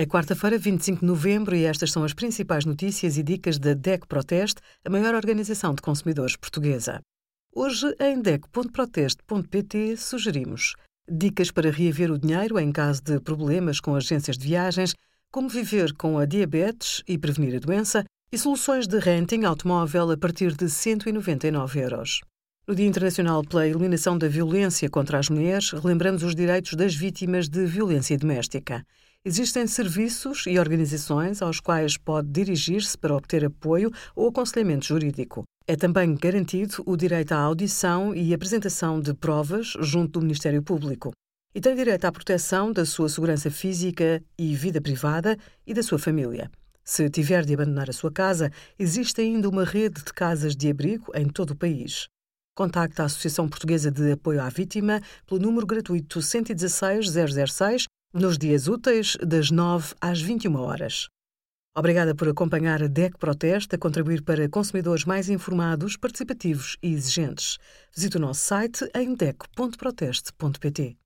É quarta-feira, 25 de novembro, e estas são as principais notícias e dicas da DEC Proteste, a maior organização de consumidores portuguesa. Hoje, em DEC.proteste.pt, sugerimos dicas para reaver o dinheiro em caso de problemas com agências de viagens, como viver com a diabetes e prevenir a doença, e soluções de renting automóvel a partir de 199 euros. No Dia Internacional pela Eliminação da Violência contra as Mulheres, relembramos os direitos das vítimas de violência doméstica. Existem serviços e organizações aos quais pode dirigir-se para obter apoio ou aconselhamento jurídico. É também garantido o direito à audição e apresentação de provas junto do Ministério Público. E tem direito à proteção da sua segurança física e vida privada e da sua família. Se tiver de abandonar a sua casa, existe ainda uma rede de casas de abrigo em todo o país. Contacte a Associação Portuguesa de Apoio à Vítima pelo número gratuito 116 006 nos dias úteis, das 9 às 21 horas. Obrigada por acompanhar a DEC Proteste a contribuir para consumidores mais informados, participativos e exigentes. Visite o nosso site em dec.proteste.pt.